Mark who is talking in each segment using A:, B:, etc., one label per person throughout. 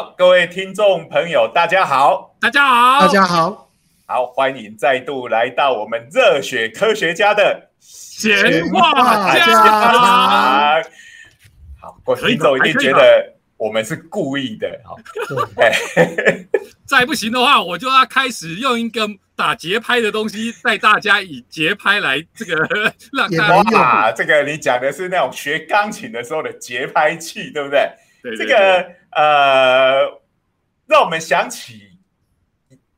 A: 好，各位听众朋友，大家好，
B: 大家好，
C: 大家好，
A: 好，欢迎再度来到我们热血科学家的
B: 闲话家。
A: 常。好，各位听众一定觉得我们是故意的，好，
B: 再不行的话，我就要开始用一个打节拍的东西，带大家以节拍来这个 让大
A: 家。这个你讲的是那种学钢琴的时候的节拍器，对不对？
B: 对，
A: 这个呃，让我们想起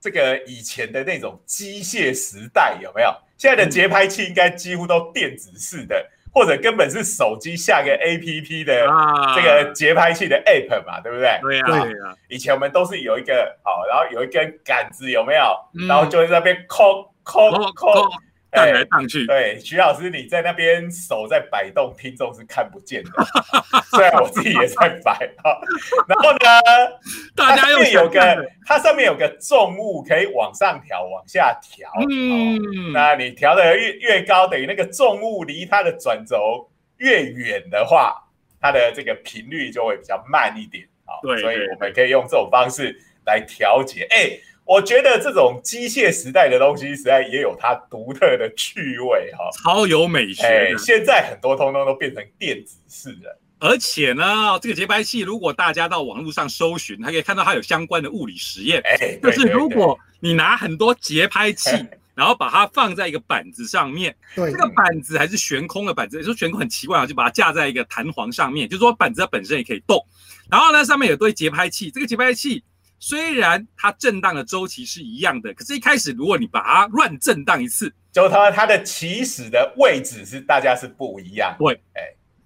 A: 这个以前的那种机械时代，有没有？现在的节拍器应该几乎都电子式的，或者根本是手机下个 A P P 的这个节拍器的 App 嘛，对不对？
B: 对呀。
A: 以前我们都是有一个好，然后有一根杆子，有没有？然后就在那边抠抠抠。
B: 荡来荡去，
A: 对，徐老师，你在那边手在摆动，听众是看不见的。虽然我自己也在摆啊。然后呢，
B: 大家
A: 又有个，它上面有个重物可以往上调、往下调。嗯，那你调的越越高，等于那个重物离它的转轴越远的话，它的这个频率就会比较慢一点。好，
B: 对，
A: 所以我们可以用这种方式来调节。哎。我觉得这种机械时代的东西，实在也有它独特的趣味哈，
B: 超有美学。
A: 哎，现在很多通通都变成电子式的，
B: 而且呢，这个节拍器，如果大家到网络上搜寻，还可以看到它有相关的物理实验。哎，就是如果你拿很多节拍器，然后把它放在一个板子上面，
C: 对，
B: 这个板子还是悬空的板子，说悬空很奇怪啊，就把它架在一个弹簧上面，就是说板子它本身也可以动，然后呢，上面有堆节拍器，这个节拍器。虽然它震荡的周期是一样的，可是，一开始如果你把它乱震荡一次，
A: 就它它的起始的位置是大家是不一样。
B: 对，哎，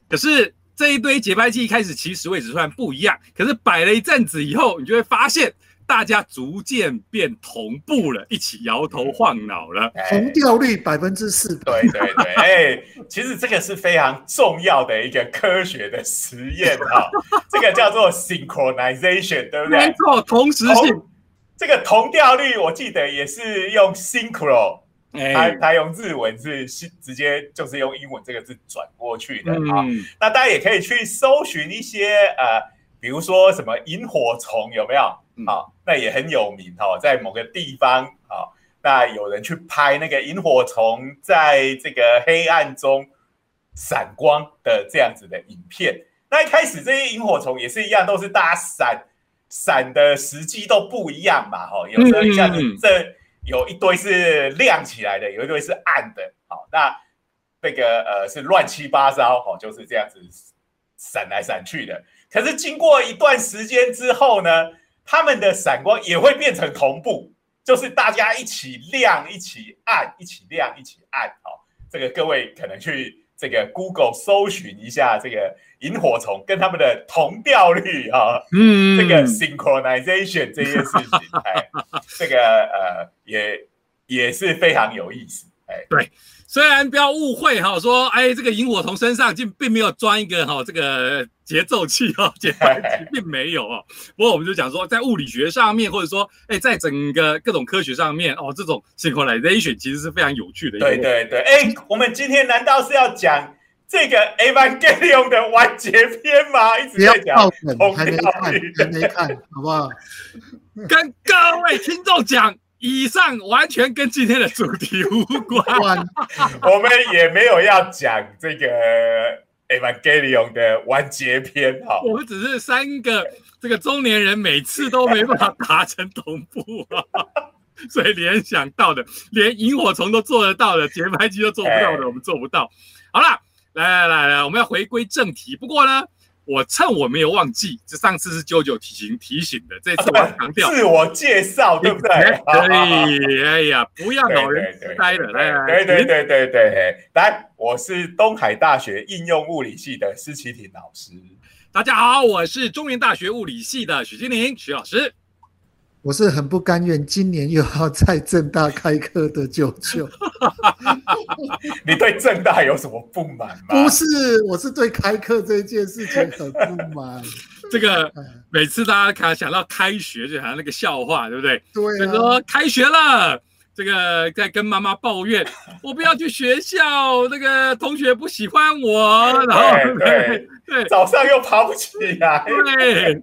B: 可是这一堆节拍器一开始起始位置虽然不一样，可是摆了一阵子以后，你就会发现。大家逐渐变同步了，一起摇头晃脑了，
C: 同调率百分之四。
A: 对对对，哎，其实这个是非常重要的一个科学的实验哈，这个叫做 synchronization，对不对？
B: 没错，同时性。
A: 这个同调率，我记得也是用 synchro，它它用日文是直接就是用英文这个字转过去的啊。那大家也可以去搜寻一些呃，比如说什么萤火虫有没有？好，那也很有名哈，在某个地方啊，那有人去拍那个萤火虫在这个黑暗中闪光的这样子的影片。那一开始这些萤火虫也是一样，都是大家闪闪的时机都不一样嘛，哈，有时候一下子这有一堆是亮起来的，有一堆是暗的，好，那那个呃是乱七八糟，哦，就是这样子闪来闪去的。可是经过一段时间之后呢？他们的闪光也会变成同步，就是大家一起亮、一起暗、一起亮、一起暗。好，这个各位可能去这个 Google 搜寻一下这个萤火虫跟他们的同调率啊，嗯，这个 synchronization 这件事情，哎，这个呃也也是非常有意思，哎，
B: 对。虽然不要误会哈，说哎，这个萤火虫身上竟并没有装一个哈这个节奏器哈，节拍器并没有哦。不过我们就讲说，在物理学上面，或者说哎，在整个各种科学上面哦，这种 synchronization 其实是非常有趣的。
A: 对对对，哎，我们今天难道是要讲这个 Evangelion 的完结篇吗？一直在讲，
C: 还没看，还没看，好不好？
B: 跟各位听众讲。以上完全跟今天的主题无关，
A: 我们也没有要讲这个《Evangelion》的完结篇哈。
B: 我们只是三个这个中年人，每次都没办法达成同步啊，所以联想到的，连萤火虫都做得到的，节拍机都做不到的，我们做不到。好了，来来来来，我们要回归正题。不过呢。我趁我没有忘记，这上次是九九提醒提醒的，这次我要强调
A: 自我介绍，对不对？
B: 可以，哎呀，不要老人痴呆了，来，
A: 对对对对对，来，我是东海大学应用物理系的施启廷老师。
B: 大家好，我是中原大学物理系的许金玲许老师。
C: 我是很不甘愿，今年又要在正大开课的舅舅。
A: 你对正大有什么不满吗？
C: 不是，我是对开课这件事情很不满。
B: 这个每次大家看想到开学，就好像那个笑话，对不对？
C: 对。
B: 就说开学了，这个在跟妈妈抱怨，我不要去学校，那个同学不喜欢我，然后
A: 对 对，早上又爬不起来。
B: 对。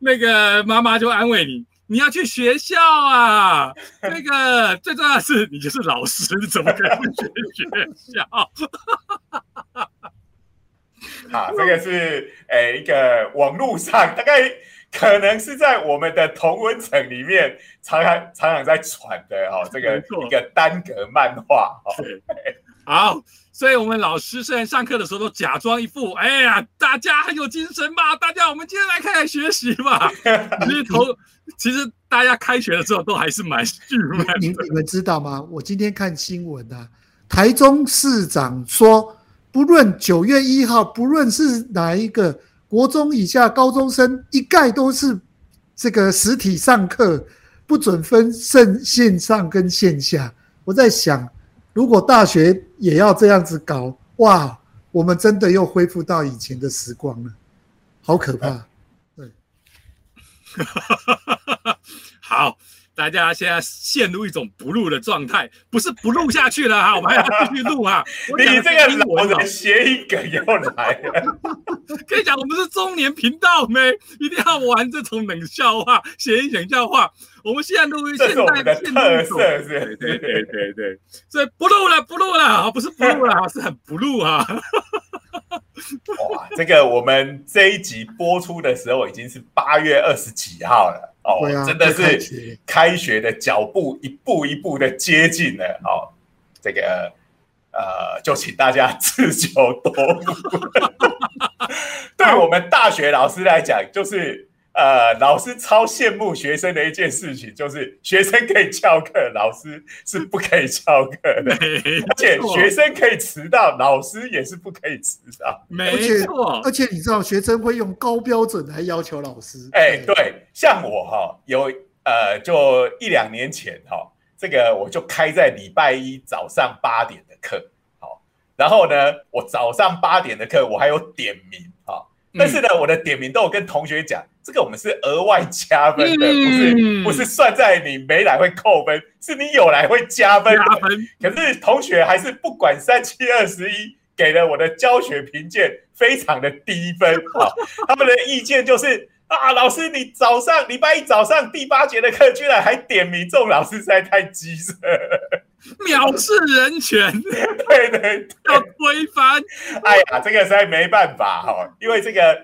B: 那个妈妈就安慰你，你要去学校啊。那个最重要的是，你就是老师，你怎么可能去学校？
A: 好，这个是诶一个网络上大概可能是在我们的同温层里面常常常常在传的哈，这个一个单格漫画哈。
B: 好，所以我们老师虽然上课的时候都假装一副，哎呀，大家很有精神吧？大家我们今天来开始学习吧。其实头，其实大家开学的时候都还是蛮郁闷。
C: 你你们知道吗？我今天看新闻啊，台中市长说，不论九月一号，不论是哪一个国中以下高中生，一概都是这个实体上课，不准分线线上跟线下。我在想。如果大学也要这样子搞，哇，我们真的又恢复到以前的时光了，好可怕。对，
B: 好。大家现在陷入一种不录的状态，不是不录下去了哈，我们还要继续录哈。
A: 你这个老的谐音梗又来了，
B: 可以讲我们是中年频道没？一定要玩这种冷笑话、谐音冷笑话。我们现在录，现在
A: 的特色是，
B: 对对对对，所以不录了，不录了，不是不录了，是很不录啊。
A: 哇，这个我们这一集播出的时候已经是八月二十几号了。哦，真的是开学的脚步一步一步的接近了。哦，这个呃，就请大家自求多福。对我们大学老师来讲，就是呃，老师超羡慕学生的一件事情，就是学生可以翘课，老师是不可以翘课的，而且学生可以迟到，老师也是不可以迟到。
B: 没错，
C: 而且你知道，学生会用高标准来要求老师。
A: 哎，对。像我哈有呃，就一两年前哈，这个我就开在礼拜一早上八点的课，好，然后呢，我早上八点的课我还有点名哈，但是呢，我的点名都有跟同学讲，这个我们是额外加分的，不是不是算在你没来会扣分，是你有来会加分。
B: 加分。
A: 可是同学还是不管三七二十一，给了我的教学评鉴非常的低分 啊，他们的意见就是。啊，老师，你早上礼拜一早上第八节的课，居然还点名众老师，实在太机车了，
B: 藐视人权，
A: 对对，
B: 要推翻。
A: 哎呀，这个实在没办法哈，因为这个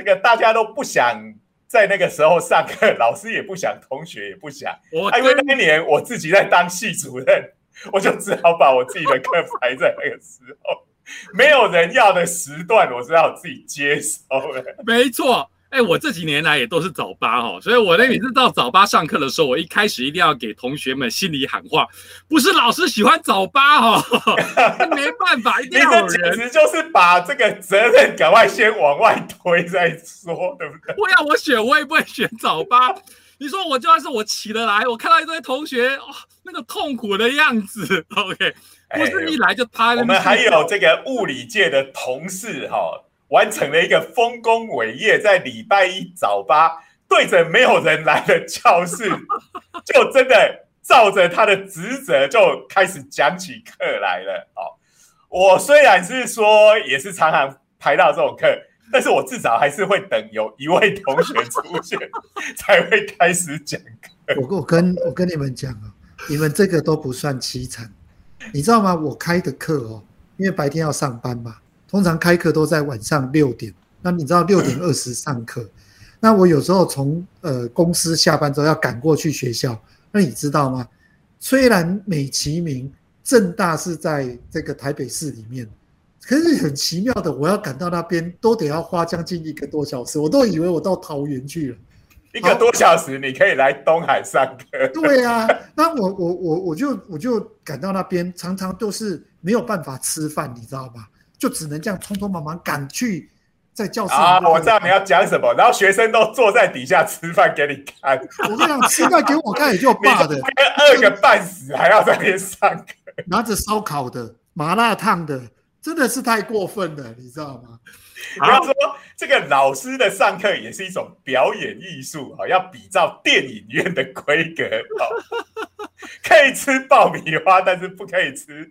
A: 这个大家都不想在那个时候上课，老师也不想，同学也不想。我因为那一年我自己在当系主任，我就只好把我自己的课排在那个时候，没有人要的时段，我是要自己接收的。
B: 没错。哎，我这几年来也都是早八哦，所以我那每次到早八上课的时候，我一开始一定要给同学们心里喊话，不是老师喜欢早八哦，没办法，一定要有人。
A: 简直就是把这个责任赶快先往外推再说，对不对？
B: 不要我选，我也不会选早八。你说我就算是我起得来，我看到一堆同学哦，那个痛苦的样子，OK，不是一来就趴。
A: 我们还有这个物理界的同事哈。完成了一个丰功伟业，在礼拜一早八对着没有人来的教室，就真的照着他的职责就开始讲起课来了。哦，我虽然是说也是常常排到这种课，但是我至少还是会等有一位同学出现才会开始讲课。
C: 我我跟我跟你们讲啊，你们这个都不算凄惨，你知道吗？我开的课哦，因为白天要上班嘛。通常开课都在晚上六点，那你知道六点二十上课，那我有时候从呃公司下班之后要赶过去学校，那你知道吗？虽然美其名正大是在这个台北市里面，可是很奇妙的，我要赶到那边都得要花将近一个多小时，我都以为我到桃园去了，
A: 一个多小时你可以来东海上课。
C: 对啊，那我我我我就我就赶到那边，常常都是没有办法吃饭，你知道吗？就只能这样匆匆忙忙赶去在教室
A: 啊！我知道你要讲什么，然后学生都坐在底下吃饭给你看。
C: 我这样吃饭给我看也就罢了，
A: 饿个半死还要在那边上课，
C: 拿着烧烤的、麻辣烫的，真的是太过分了，你知道吗？
A: 不要说这个老师的上课也是一种表演艺术啊，要比照电影院的规格哦，可以吃爆米花，但是不可以吃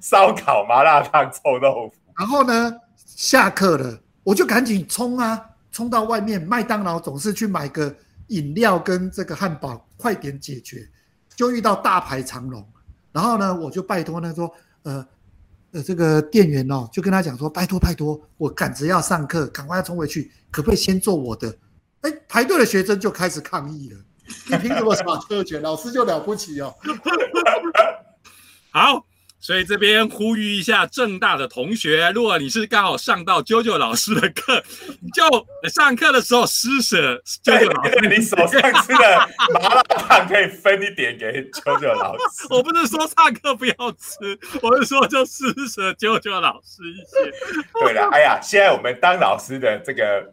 A: 烧烤、麻辣烫、臭豆腐。
C: 然后呢，下课了，我就赶紧冲啊，冲到外面，麦当劳总是去买个饮料跟这个汉堡，快点解决，就遇到大排长龙。然后呢，我就拜托他说，呃呃，这个店员哦，就跟他讲说，拜托拜托，我赶着要上课，赶快要冲回去，可不可以先做我的？哎，排队的学生就开始抗议了，你凭什么耍特权？老师就了不起哦。
B: 好。所以这边呼吁一下正大的同学，如果你是刚好上到啾啾老师的课，你就上课的时候施舍啾啾老师，
A: 你手上吃的麻辣烫可以分一点给啾啾老师。
B: 我不是说上课不要吃，我是说就施舍啾啾老师一些。
A: 对了，哎呀，现在我们当老师的这个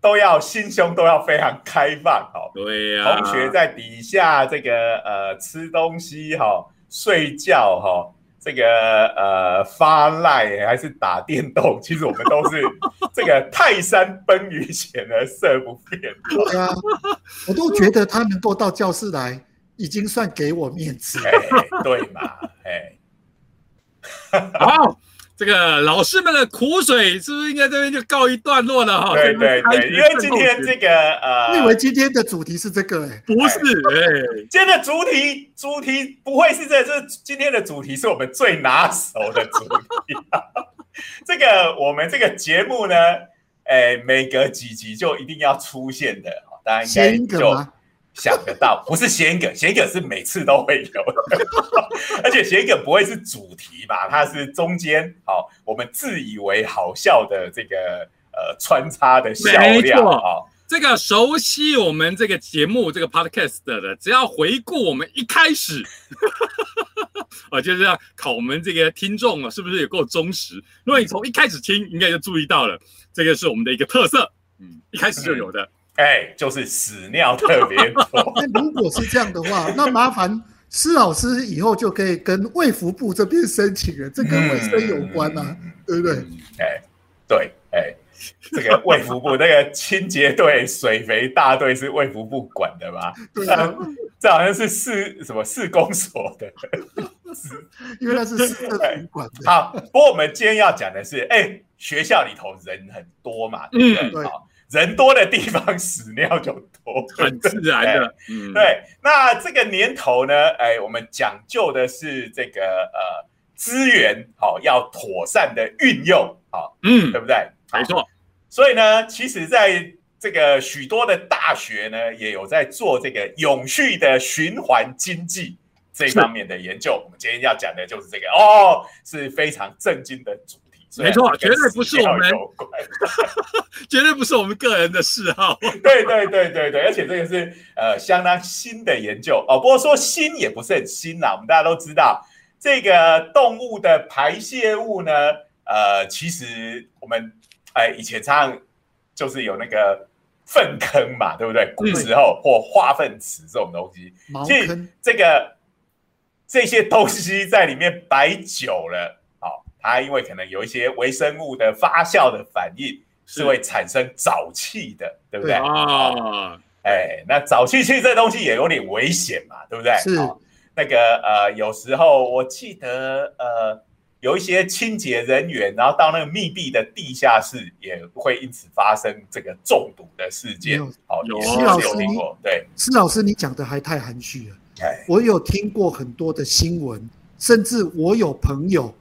A: 都要心胸都要非常开放哦。
B: 对呀，
A: 同学在底下这个呃吃东西哈，睡觉哈。这个呃发赖还是打电动，其实我们都是 这个泰山崩于前而色不变。
C: 对啊，我都觉得他能够到教室来，已经算给我面子。
A: 对嘛？哎，
B: 好。这个老师们的苦水是不是应该这边就告一段落了哈？
A: 对对对，因为今天这个呃，
C: 我以为今天的主题是这个哎，
B: 不是哎，
A: 今天的主题主题不会是这，这今天的主题是我们最拿手的主题。这个我们这个节目呢，哎，每隔几集就一定要出现的，大家应该就。想得到，不是谐音梗，谐音梗是每次都会有的，而且谐音梗不会是主题吧？它是中间好，我们自以为好笑的这个呃穿插的笑料啊。
B: 这个熟悉我们这个节目这个 podcast 的，只要回顾我们一开始，啊，就是要考我们这个听众啊，是不是也够忠实？如果你从一开始听，应该就注意到了，这个是我们的一个特色，嗯，一开始就有的。
A: 哎，就是屎尿特别多。
C: 那如果是这样的话，那麻烦施老师以后就可以跟卫福部这边申请了，这跟卫生有关啊，对不对？
A: 哎，对，哎，这个卫福部那个清洁队、水肥大队是卫福部管的吧？
C: 对啊，
A: 这好像是市什么市公所的，
C: 因为那是市政府管的。
A: 好，不过我们今天要讲的是，哎，学校里头人很多嘛，对不对？好。人多的地方屎尿就多，
B: 很自然的。
A: 嗯，对。那这个年头呢，哎，我们讲究的是这个呃资源，好要妥善的运用，好，嗯，对不对？
B: 没错。
A: 所以呢，其实在这个许多的大学呢，也有在做这个永续的循环经济这方面的研究。我们今天要讲的就是这个哦，是非常震惊的主。
B: 没错，绝对不是我们，绝对不是我们个人的嗜好。
A: 对对对对对，而且这个是呃相当新的研究哦。不过说新也不是很新啦，我们大家都知道，这个动物的排泄物呢，呃，其实我们哎以前常就是有那个粪坑嘛，对不对？古时候或化粪池这种东西，
C: 其实
A: 这个这些东西在里面摆久了。它因为可能有一些微生物的发酵的反应，是会产生沼气的，对不对？啊，哎，那沼气其实这东西也有点危险嘛，对不对？
C: 是。
A: 那个呃，有时候我记得呃，有一些清洁人员，然后到那个密闭的地下室，也会因此发生这个中毒的事件。
C: 好，施老师有听过？对，施老师，你讲的还太含蓄了。哎，我有听过很多的新闻，甚至我有朋友。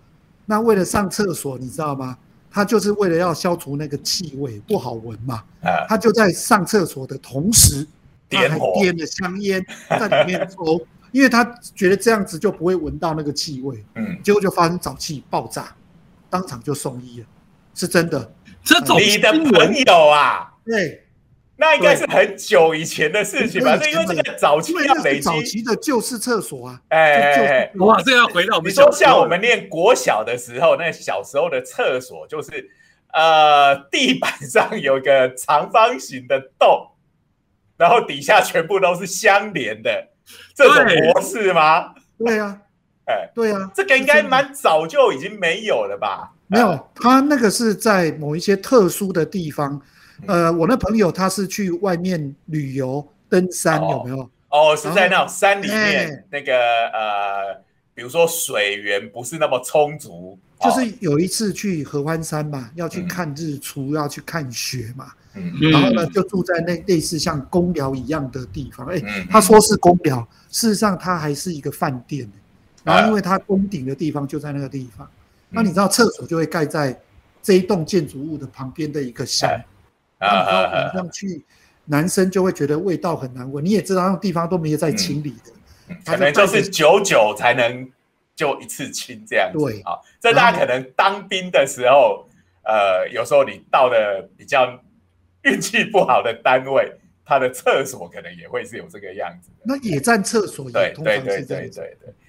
C: 那为了上厕所，你知道吗？他就是为了要消除那个气味不好闻嘛。他就在上厕所的同时，
A: 点
C: 点了香烟在里面抽，因为他觉得这样子就不会闻到那个气味。嗯，结果就发生沼气爆炸，当场就送医了，是真的。
B: 这种
A: 你的朋友啊？
C: 对。
A: 那应该是很久以前的事情吧？因为这个早期要累积，
C: 早期的旧式厕所啊。
B: 哎，哇，这要回到我们
A: 说，像我们念国小的时候，那小时候的厕所就是，呃，地板上有一个长方形的洞，然后底下全部都是相连的这种模式吗？
C: 对呀，哎，对呀，
A: 这个应该蛮早就已经没有了吧？
C: 没有，它那个是在某一些特殊的地方。呃，我那朋友他是去外面旅游登山，有没有？
A: 哦，是在那种山里面，那个呃，比如说水源不是那么充足。
C: 就是有一次去合欢山嘛，要去看日出，要去看雪嘛。然后呢就住在那类似像公寮一样的地方。哎，他说是公寮，事实上它还是一个饭店。然后因为它攻顶的地方就在那个地方，那你知道厕所就会盖在这一栋建筑物的旁边的一个巷，然后晚上去，男生就会觉得味道很难闻。你也知道那种地方都没有在清理的，
A: 可能就是久久才能就一次清这样子。
C: 对
A: 啊，这大家可能当兵的时候，呃，有时候你到的比较运气不好的单位，他的厕所可能也会是有这个样子。
C: 那野战厕所也通常是这样
A: 子。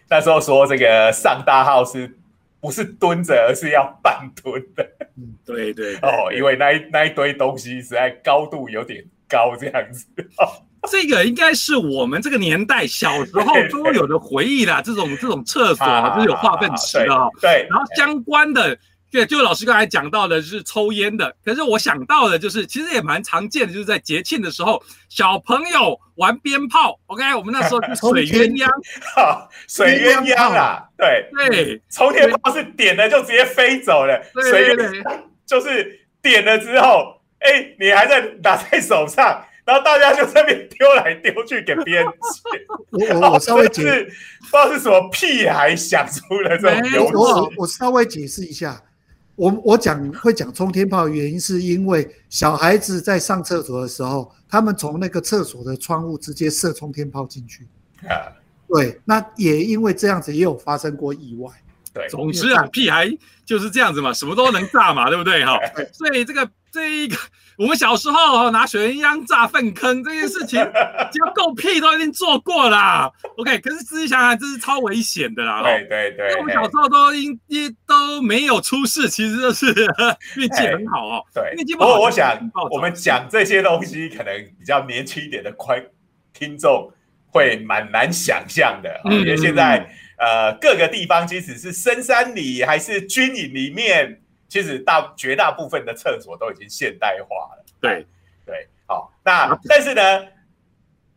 A: 那时候说这个上大号是不是蹲着，而是要半蹲的？
B: 嗯，对对
A: 哦，因为那一那一堆东西实在高度有点高，这样子。
B: 这个应该是我们这个年代小时候都有的回忆啦，这种这种厕所就是有化粪池的，
A: 对，
B: 然后相关的。对，就老师刚才讲到的是抽烟的，可是我想到的就是，其实也蛮常见的，就是在节庆的时候，小朋友玩鞭炮。OK，我们那时候是水鸳鸯
A: 水鸳鸯啊，对
B: 对，
A: 冲天炮是点了就直接飞走了，水鸳鸯 就是点了之后，哎，你还在拿在手上，然后大家就在那边丢来丢去给别人
C: 捡。我我稍微解释，
A: 不知道是什么屁孩想出了这种游戏。
C: 我我稍微解释一下。我我讲会讲冲天炮的原因，是因为小孩子在上厕所的时候，他们从那个厕所的窗户直接射冲天炮进去。啊，对，那也因为这样子，也有发生过意外。
A: 对，
B: 总之啊，屁孩就是这样子嘛，什么都能炸嘛，对不对？哈，所以这个这一个。我们小时候拿水鸳鸯炸粪坑这件事情，只要够屁都已经做过啦。OK，可是仔细想想，这是超危险的啦。
A: 对对对，
B: 我们小时候都因因都没有出事，其实就是 运气很好哦。
A: 对，不过我想我们讲这些东西，可能比较年轻一点的观听众会蛮难想象的，因为现在呃各个地方，即使是深山里还是军营里面。其实大绝大部分的厕所都已经现代化了。
B: 对
A: 对，好，那但是呢，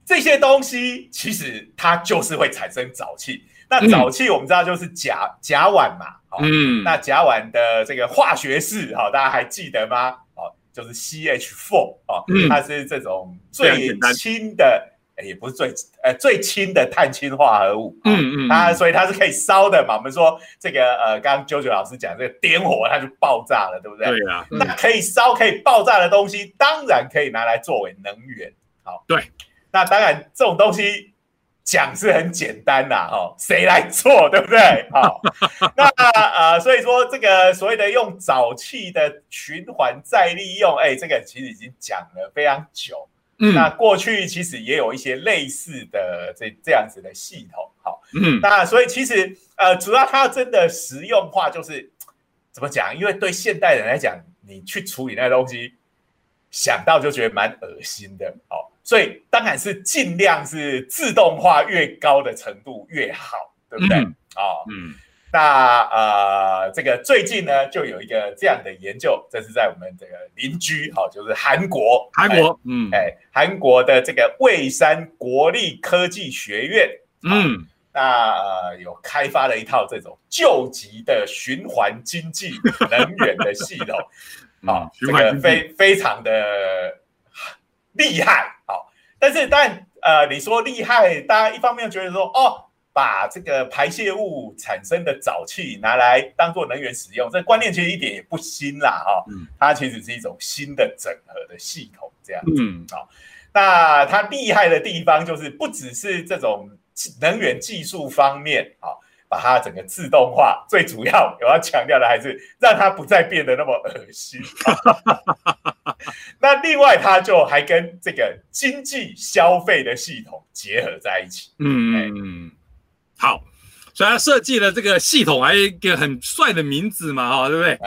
A: 这些东西其实它就是会产生沼气。那沼气我们知道就是甲甲烷嘛，嗯，那甲烷的这个化学式，哈，大家还记得吗？哦，就是 CH4，哦，它是这种最轻的。也不是最呃最轻的碳氢化合物，嗯嗯，它所以它是可以烧的嘛。我们说这个呃，刚刚九九老师讲这个点火它就爆炸了，对不对？
B: 对啊，
A: 那可以烧可以爆炸的东西，当然可以拿来作为能源。好，
B: 对，
A: 那当然这种东西讲是很简单啦，哦，谁来做，对不对？好，那呃，所以说这个所谓的用沼气的循环再利用，哎，这个其实已经讲了非常久。那过去其实也有一些类似的这这样子的系统，好，嗯，那所以其实呃，主要它真的实用化就是 怎么讲？因为对现代人来讲，你去处理那东西，想到就觉得蛮恶心的，哦，所以当然是尽量是自动化越高的程度越好，对不对？哦，嗯。那呃，这个最近呢，就有一个这样的研究，这是在我们这个邻居哈，就是韩国，
B: 韩国，嗯，
A: 哎，韩国的这个蔚山国立科技学院，嗯，那呃，有开发了一套这种救急的循环经济能源的系统，啊，这个非非常的厉害，好，但是但呃，你说厉害，大家一方面觉得说，哦。把这个排泄物产生的沼气拿来当做能源使用，这观念其实一点也不新啦，哈，嗯，它其实是一种新的整合的系统，这样子，嗯，好，那它厉害的地方就是不只是这种能源技术方面，啊，把它整个自动化，最主要我要强调的还是让它不再变得那么恶心，那另外它就还跟这个经济消费的系统结合在一起，嗯嗯。
B: 好，所以他设计了这个系统，还有一个很帅的名字嘛，哈，对不对？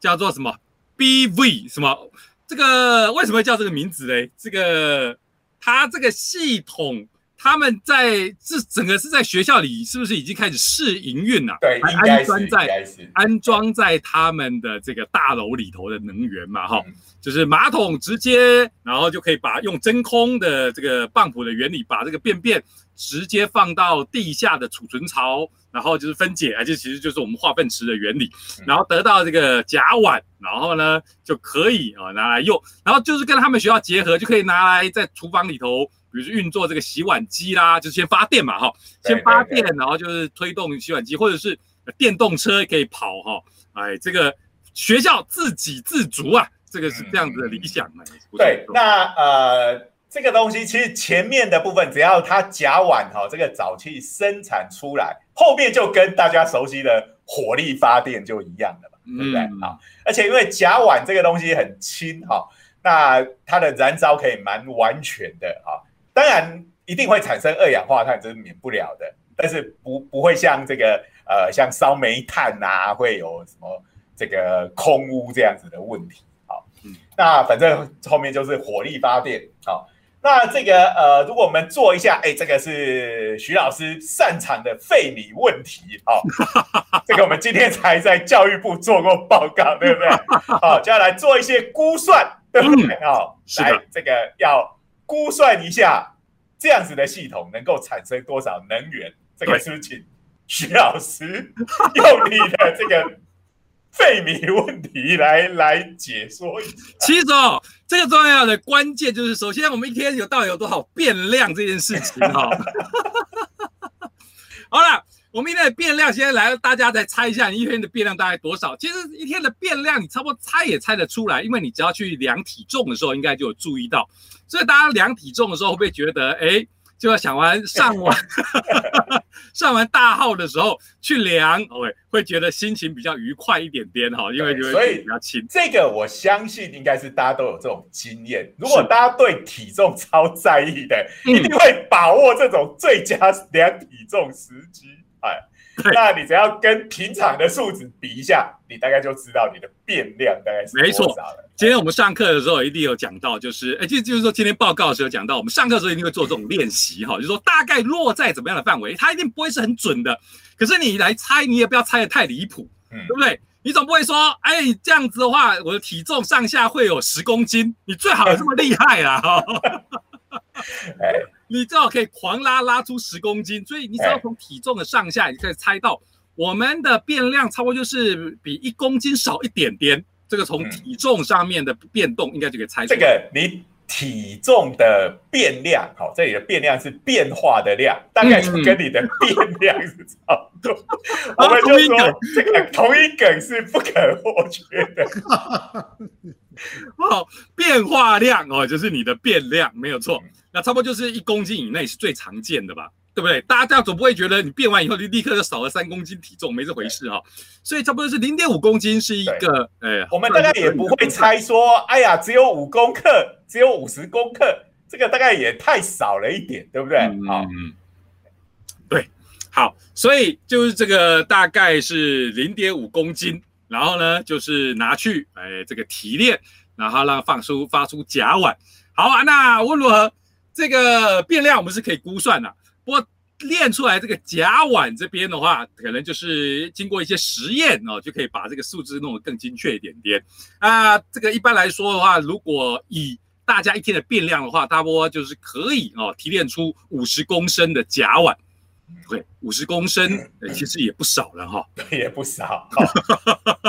B: 叫做什么 BV 什么？这个为什么叫这个名字嘞？这个它这个系统他们在这整个是在学校里，是不是已经开始试营运了？
A: 对，
B: 安装在安装在他们的这个大楼里头的能源嘛，哈，就是马桶直接，然后就可以把用真空的这个泵浦的原理，把这个便便直接放到地下的储存槽，然后就是分解，而且其实就是我们化粪池的原理，然后得到这个甲烷，然后呢就可以啊拿来用，然后就是跟他们学校结合，就可以拿来在厨房里头。比如说运作这个洗碗机啦，就先发电嘛，哈，先发电，然后就是推动洗碗机，或者是电动车可以跑，哈，哎，这个学校自给自足啊，这个是这样子的理想嘛？
A: 对，那呃，这个东西其实前面的部分，只要它甲烷哈，这个沼气生产出来，后面就跟大家熟悉的火力发电就一样的嘛，对不对？好，而且因为甲烷这个东西很轻哈，那它的燃烧可以蛮完全的哈。当然一定会产生二氧化碳，这是免不了的，但是不不会像这个呃像烧煤炭啊，会有什么这个空污这样子的问题。好，那反正后面就是火力发电。好，那这个呃，如果我们做一下，哎，这个是徐老师擅长的费米问题。好，这个我们今天才在教育部做过报告，对不对？好，接下来做一些估算，对不对？好，来这个要。估算一下，这样子的系统能够产生多少能源？这个是不是请徐老师用你的这个费米问题来来解说一下？
B: 其实哦，这个重要的关键就是，首先我们一天有到底有多少变量这件事情哈。好了。我们一天的变量，现在来，大家再猜一下，你一天的变量大概多少？其实一天的变量，你差不多猜也猜得出来，因为你只要去量体重的时候，应该就有注意到。所以大家量体重的时候，会不会觉得，哎，就要想完上完 上完大号的时候去量，会会觉得心情比较愉快一点点哈，因为
A: 所以
B: 比较轻。
A: 这个我相信应该是大家都有这种经验。如果大家对体重超在意的，一定会把握这种最佳量体重时机。哎，那你只要跟平常的数值比一下，你大概就知道你的变量大概是
B: 没错。今天我们上课的时候一定有讲到，就是哎，就就是说今天报告的时候讲到，我们上课的时候一定会做这种练习哈，就是说大概落在怎么样的范围，它一定不会是很准的。可是你来猜，你也不要猜的太离谱，对不对？你总不会说，哎，这样子的话，我的体重上下会有十公斤，你最好有这么厉害啊！哎。你最好可以狂拉拉出十公斤，所以你只要从体重的上下，你可以猜到我们的变量差不多就是比一公斤少一点点。这个从体重上面的变动，应该就可以猜出
A: 来。这个你体重的变量，好，这里的变量是变化的量，大概就跟你的变量是差不多。我们就说这个同一梗是不可或缺的。
B: 好，变化量哦，就是你的变量，没有错。那差不多就是一公斤以内是最常见的吧，对不对？大家总不会觉得你变完以后就立刻就少了三公斤体重，没这回事哈。所以差不多是零点五公斤是一个，哎，
A: 我们大概也不会猜说，哎呀，只有五公克，只有五十公克，这个大概也太少了一点，对不对？好，
B: 对，好，所以就是这个大概是零点五公斤，然后呢，就是拿去哎这个提炼，然后让放出发出甲烷。好啊，那无论如何。这个变量我们是可以估算的，不过练出来这个甲烷这边的话，可能就是经过一些实验哦，就可以把这个数字弄得更精确一点点啊。这个一般来说的话，如果以大家一天的变量的话，大波就是可以哦提炼出五十公升的甲烷。对，五十公升其实也不少了哈，
A: 也不少。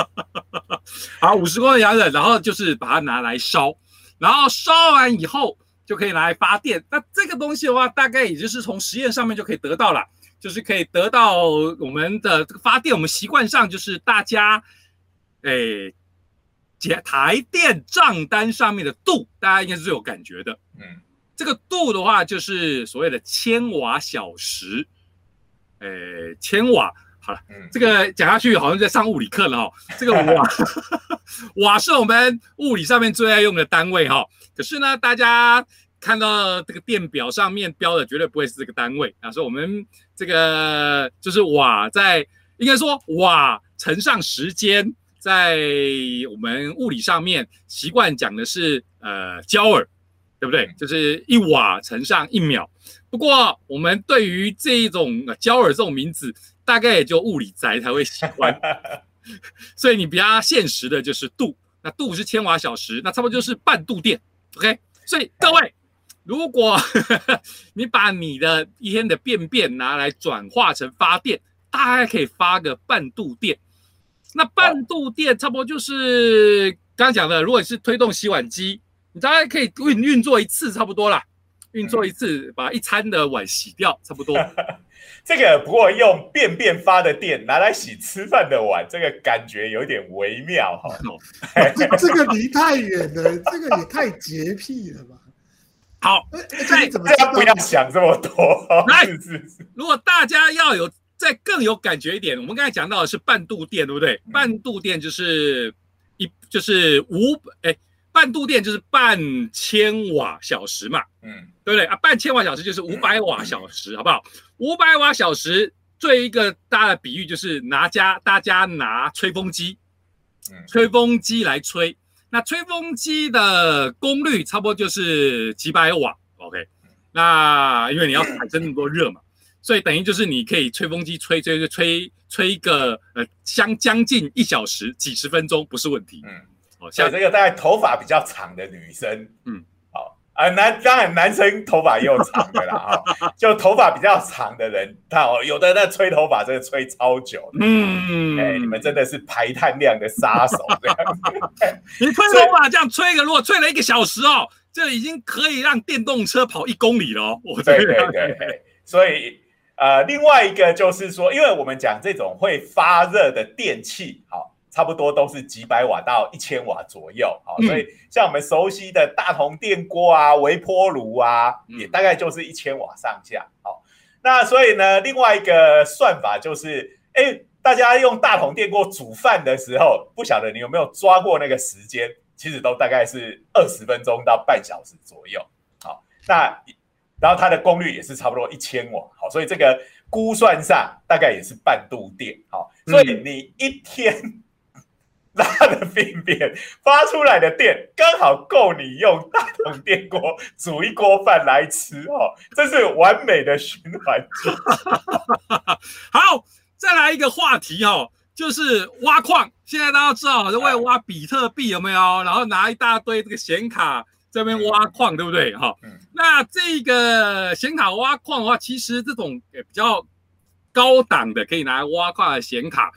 B: 好，五十公升甲烷，然后就是把它拿来烧，然后烧完以后。就可以拿来发电。那这个东西的话，大概也就是从实验上面就可以得到了，就是可以得到我们的这个发电。我们习惯上就是大家，诶，台台电账单上面的度，大家应该是最有感觉的。嗯，这个度的话，就是所谓的千瓦小时。诶，千瓦，好了，这个讲下去好像在上物理课了哈。这个瓦，瓦是我们物理上面最爱用的单位哈。可是呢，大家看到这个电表上面标的绝对不会是这个单位啊，所以我们这个就是瓦在应该说瓦乘上时间，在我们物理上面习惯讲的是呃焦耳，对不对？就是一瓦乘上一秒。不过我们对于这一种焦耳这种名字，大概也就物理宅才会喜欢。所以你比较现实的就是度，那度是千瓦小时，那差不多就是半度电。OK，所以各位，如果 你把你的一天的便便拿来转化成发电，大概可以发个半度电。那半度电差不多就是刚讲的，如果你是推动洗碗机，你大概可以运运作一次差不多了，运作一次把一餐的碗洗掉差不多。
A: 这个不过用便便发的电拿来洗吃饭的碗，这个感觉有点微妙哈。
C: 这这个离太远了，这个也太洁癖了吧？
B: 好，
C: 这怎么
A: 不要想这么多？
B: 来，如果大家要有再更有感觉一点，我们刚才讲到的是半度电，对不对？半度电就是一就是五哎，半度电就是半千瓦小时嘛，嗯，对不对啊？半千瓦小时就是五百瓦小时，好不好？五百瓦小时，最一个大的比喻就是拿家大家拿吹风机，吹风机来吹。那吹风机的功率差不多就是几百瓦，OK。那因为你要产生那么多热嘛，所以等于就是你可以吹风机吹吹吹吹一个呃相将近一小时几十分钟不是问题。嗯，
A: 哦，像这个大概头发比较长的女生，嗯。好啊，男当然男生头发也有长的啦，啊，就头发比较长的人，他哦，有的那吹头发真的吹超久，嗯，哎，你们真的是排碳量的杀手这样子。
B: 你吹头发这样吹个，如果吹了一个小时哦，这已经可以让电动车跑一公里了哦。
A: 对对对，所以呃，另外一个就是说，因为我们讲这种会发热的电器，好。差不多都是几百瓦到一千瓦左右，好，所以像我们熟悉的大同电锅啊、微波炉啊，也大概就是一千瓦上下，好，那所以呢，另外一个算法就是，哎，大家用大同电锅煮饭的时候，不晓得你有没有抓过那个时间，其实都大概是二十分钟到半小时左右，好，那然后它的功率也是差不多一千瓦，好，所以这个估算上大概也是半度电，好，所以你一天。拉的便便发出来的电刚好够你用大桶电锅煮一锅饭来吃哦，这是完美的循环。
B: 好，再来一个话题哦，就是挖矿。现在大家知道，在挖比特币有没有？然后拿一大堆这个显卡这边挖矿，对不对？哈，那这个显卡挖矿的话，其实这种比较高档的可以拿来挖矿的显卡。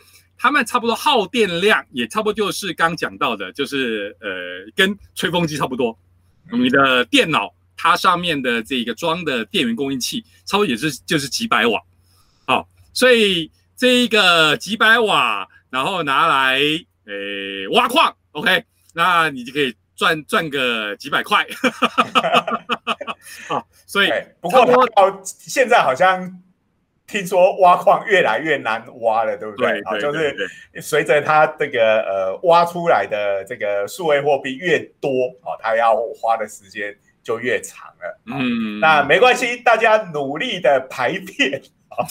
B: 他们差不多耗电量也差不多，就是刚讲到的，就是呃，跟吹风机差不多。你的电脑它上面的这个装的电源供应器，差不多也是就是几百瓦。好，所以这一个几百瓦，然后拿来呃挖矿，OK，那你就可以赚赚个几百块。好，所以
A: 不过到现在好像。听说挖矿越来越难挖了，对不对？啊，就是随着它这个呃挖出来的这个数位货币越多啊，它要花的时间就越长了。嗯，那没关系，大家努力的排便啊，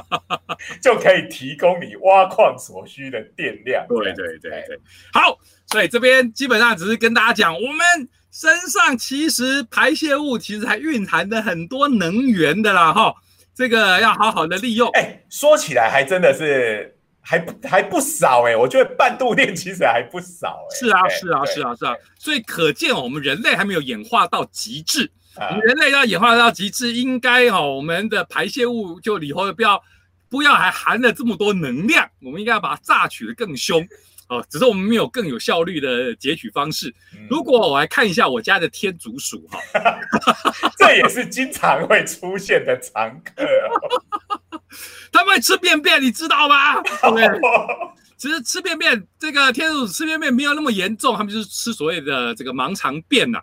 A: 就可以提供你挖矿所需的电量。
B: 对对对对，好，所以这边基本上只是跟大家讲，我们身上其实排泄物其实还蕴含着很多能源的啦，哈。这个要好好的利用。
A: 哎，说起来还真的是还还不少哎，我觉得半度电其实还不少哎。
B: 是啊，是啊，是啊，是啊。所以可见我们人类还没有演化到极致。我们人类要演化到极致，应该哦，我们的排泄物就以后不要不要还含了这么多能量，我们应该要把它榨取的更凶。哦，只是我们没有更有效率的截取方式。如果我来看一下我家的天竺鼠，哈，
A: 这也是经常会出现的常客。
B: 他们会吃便便，你知道吗？对，其实吃便便，这个天竺鼠吃便便没有那么严重，他们就是吃所谓的这个盲肠便呐。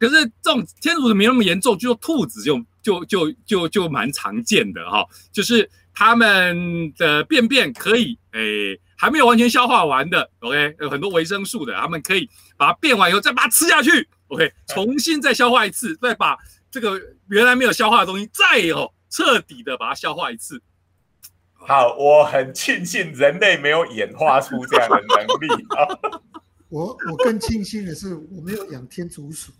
B: 可是这种天竺鼠没那么严重，就兔子就就就就就蛮常见的哈，就是他们的便便可以诶。还没有完全消化完的，OK，有很多维生素的，他们可以把它变完以后再把它吃下去，OK，重新再消化一次，再把这个原来没有消化的东西再哦彻底的把它消化一次。
A: 好，我很庆幸人类没有演化出这样的能力啊。
C: 我我更庆幸的是我没有养天竺鼠。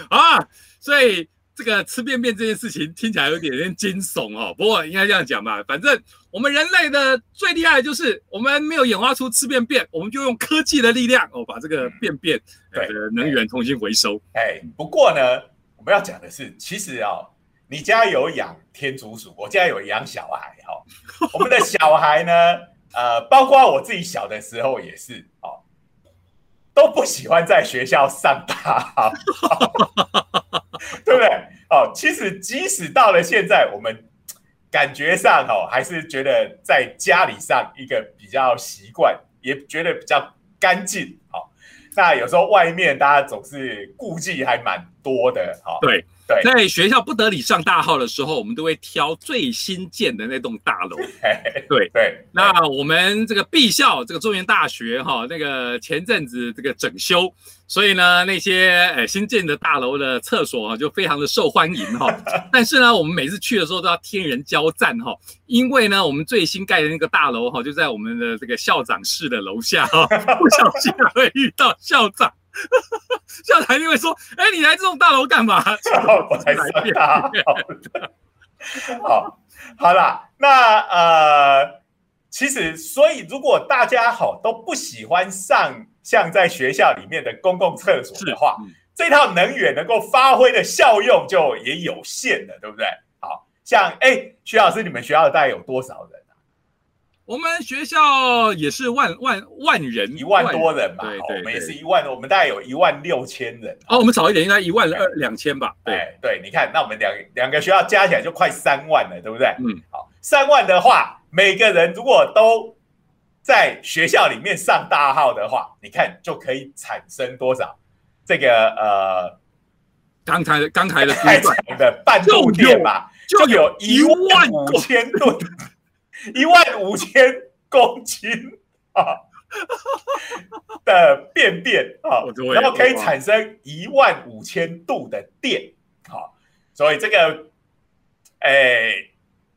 B: 啊，所以。这个吃便便这件事情听起来有点点惊悚哦，不过应该这样讲吧，反正我们人类的最厉害的就是我们没有演化出吃便便，我们就用科技的力量哦，把这个便便的能源重新回收。
A: 哎，不过呢，我们要讲的是，其实啊，你家有养天竺鼠，我家有养小孩哈，我们的小孩呢，呃，包括我自己小的时候也是哦，都不喜欢在学校上大号。对不对？哦，其实即使到了现在，我们感觉上哦，还是觉得在家里上一个比较习惯，也觉得比较干净。好，那有时候外面大家总是顾忌还蛮多的。哈，
B: 对。在学校不得已上大号的时候，我们都会挑最新建的那栋大楼。对
A: 对，
B: 那我们这个 B 校，这个中原大学哈，那个前阵子这个整修，所以呢，那些呃新建的大楼的厕所啊，就非常的受欢迎哈。但是呢，我们每次去的时候都要天人交战哈，因为呢，我们最新盖的那个大楼哈，就在我们的这个校长室的楼下哈，不小心会遇到校长。校长就会说：“哎，你来这栋大楼干嘛？”
A: 我才上大号好，好了，那呃，其实，所以如果大家好都不喜欢上像在学校里面的公共厕所的话，这套能源能够发挥的效用就也有限了，对不对？好像哎，徐老师，你们学校大概有多少人？
B: 我们学校也是万万万人，
A: 一万多人嘛。对对，我们也是一万，我们大概有一万六千人。
B: 哦，我们少一点，应该一万二两千吧。
A: 对对，你看，那我们两两个学校加起来就快三万了，对不对？嗯，好，三万的话，每个人如果都在学校里面上大号的话，你看就可以产生多少？这个呃，
B: 刚才刚才的
A: 的半度电吧，就有一万五千吨。一万五千公斤啊的便便啊，然后可以产生一万五千度的电，好，所以这个，哎，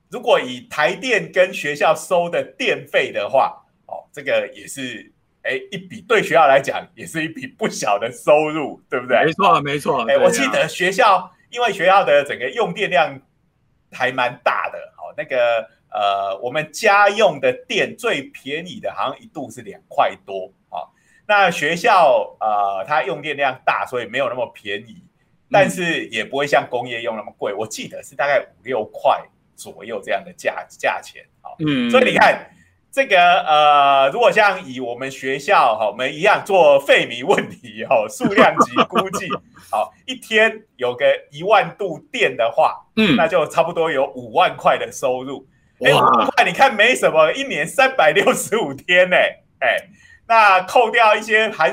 A: 如果以台电跟学校收的电费的话，哦，这个也是，哎，一笔对学校来讲也是一笔不小的收入，对不对？
B: 没错，没错。
A: 哎，我记得学校因为学校的整个用电量还蛮大的，哦，那个。呃，我们家用的电最便宜的，好像一度是两块多啊。那学校呃，它用电量大，所以没有那么便宜，但是也不会像工业用那么贵。我记得是大概五六块左右这样的价价钱啊。嗯，所以你看这个呃，如果像以我们学校哈，我们一样做费米问题哈，数量级估计，好，一天有个一万度电的话，嗯，那就差不多有五万块的收入。哎，五块你看没什么，一年三百六十五天呢，哎，那扣掉一些寒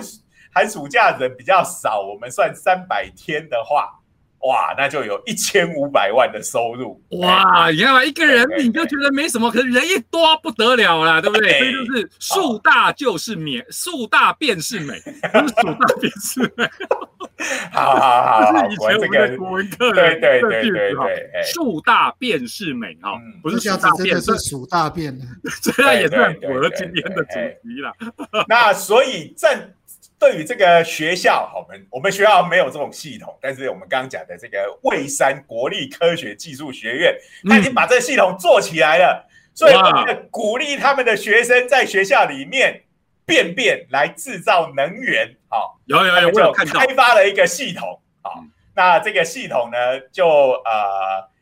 A: 寒暑假人比较少，我们算三百天的话。哇，那就有一千五百万的收入
B: 哇！你看嘛，一个人你就觉得没什么，可是人一多不得了啦，对不对？所以就是树大就是美，树大便是美，不是树大便是美。
A: 好 好好，
B: 这是以前我们的国文课
A: 对对对对对，
B: 树大便是美哈，不是
C: 树大便是数大便的，
B: 这样也算符合今天的主题了。
A: 那所以正。对于这个学校，我们我们学校没有这种系统，但是我们刚刚讲的这个蔚山国立科学技术学院，他已经把这个系统做起来了，所以鼓励他们的学生在学校里面便便来制造能源。好，
B: 有有有，
A: 就开发了一个系统。好，那这个系统呢，就呃。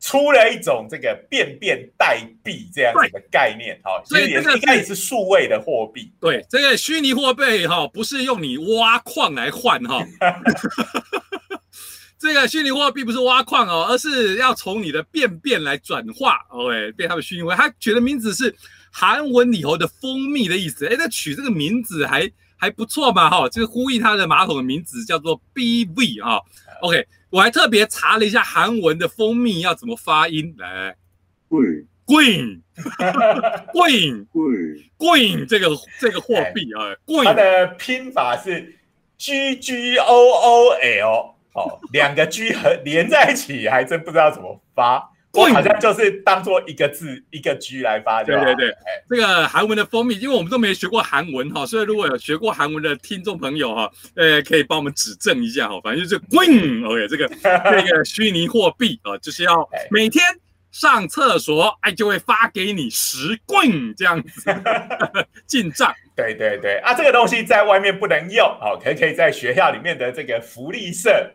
A: 出了一种这个便便代币这样子的概念，哈，所以应该也是数位的货币。
B: 对，这个虚拟货币哈，不是用你挖矿来换哈，这个虚拟货币不是挖矿哦，而是要从你的便便来转化，OK，变他们虚拟货币。他取的名字是韩文里头的蜂蜜的意思，哎，那取这个名字还还不错嘛，哈，就是呼应他的马桶的名字叫做 BV 哈，OK。我还特别查了一下韩文的蜂蜜要怎么发音，来，green，green，green，green，这个这个货币啊，green，
A: 它的拼法是 G G O O L，哦，两个 G 和连在一起，还真不知道怎么发我好像就是当做一个字一个 G 来发，
B: 对对对。这个韩文的蜂蜜，因为我们都没学过韩文哈，所以如果有学过韩文的听众朋友哈，呃，可以帮我们指正一下哈。反正就是 Coin，OK，这个 这个虚拟货币啊，就是要每天上厕所，哎，就会发给你十 Coin 这样子 进账。
A: 对对对，啊，这个东西在外面不能用哦，可以可以在学校里面的这个福利社。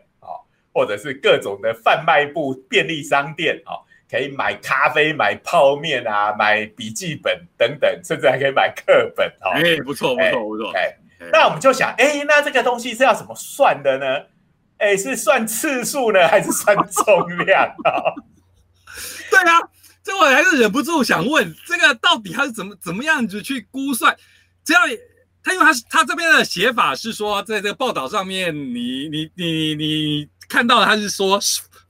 A: 或者是各种的贩卖部、便利商店，哦，可以买咖啡、买泡面啊，买笔记本等等，甚至还可以买课本，哦。
B: 哎，不错，不错，不错。
A: 哎，那我们就想，哎，那这个东西是要怎么算的呢？哎，是算次数呢，还是算重量啊？
B: 对啊，这我还是忍不住想问，这个到底它是怎么怎么样子去估算？只要他，因为他是他这边的写法是说，在这个报道上面，你你你你。看到他是说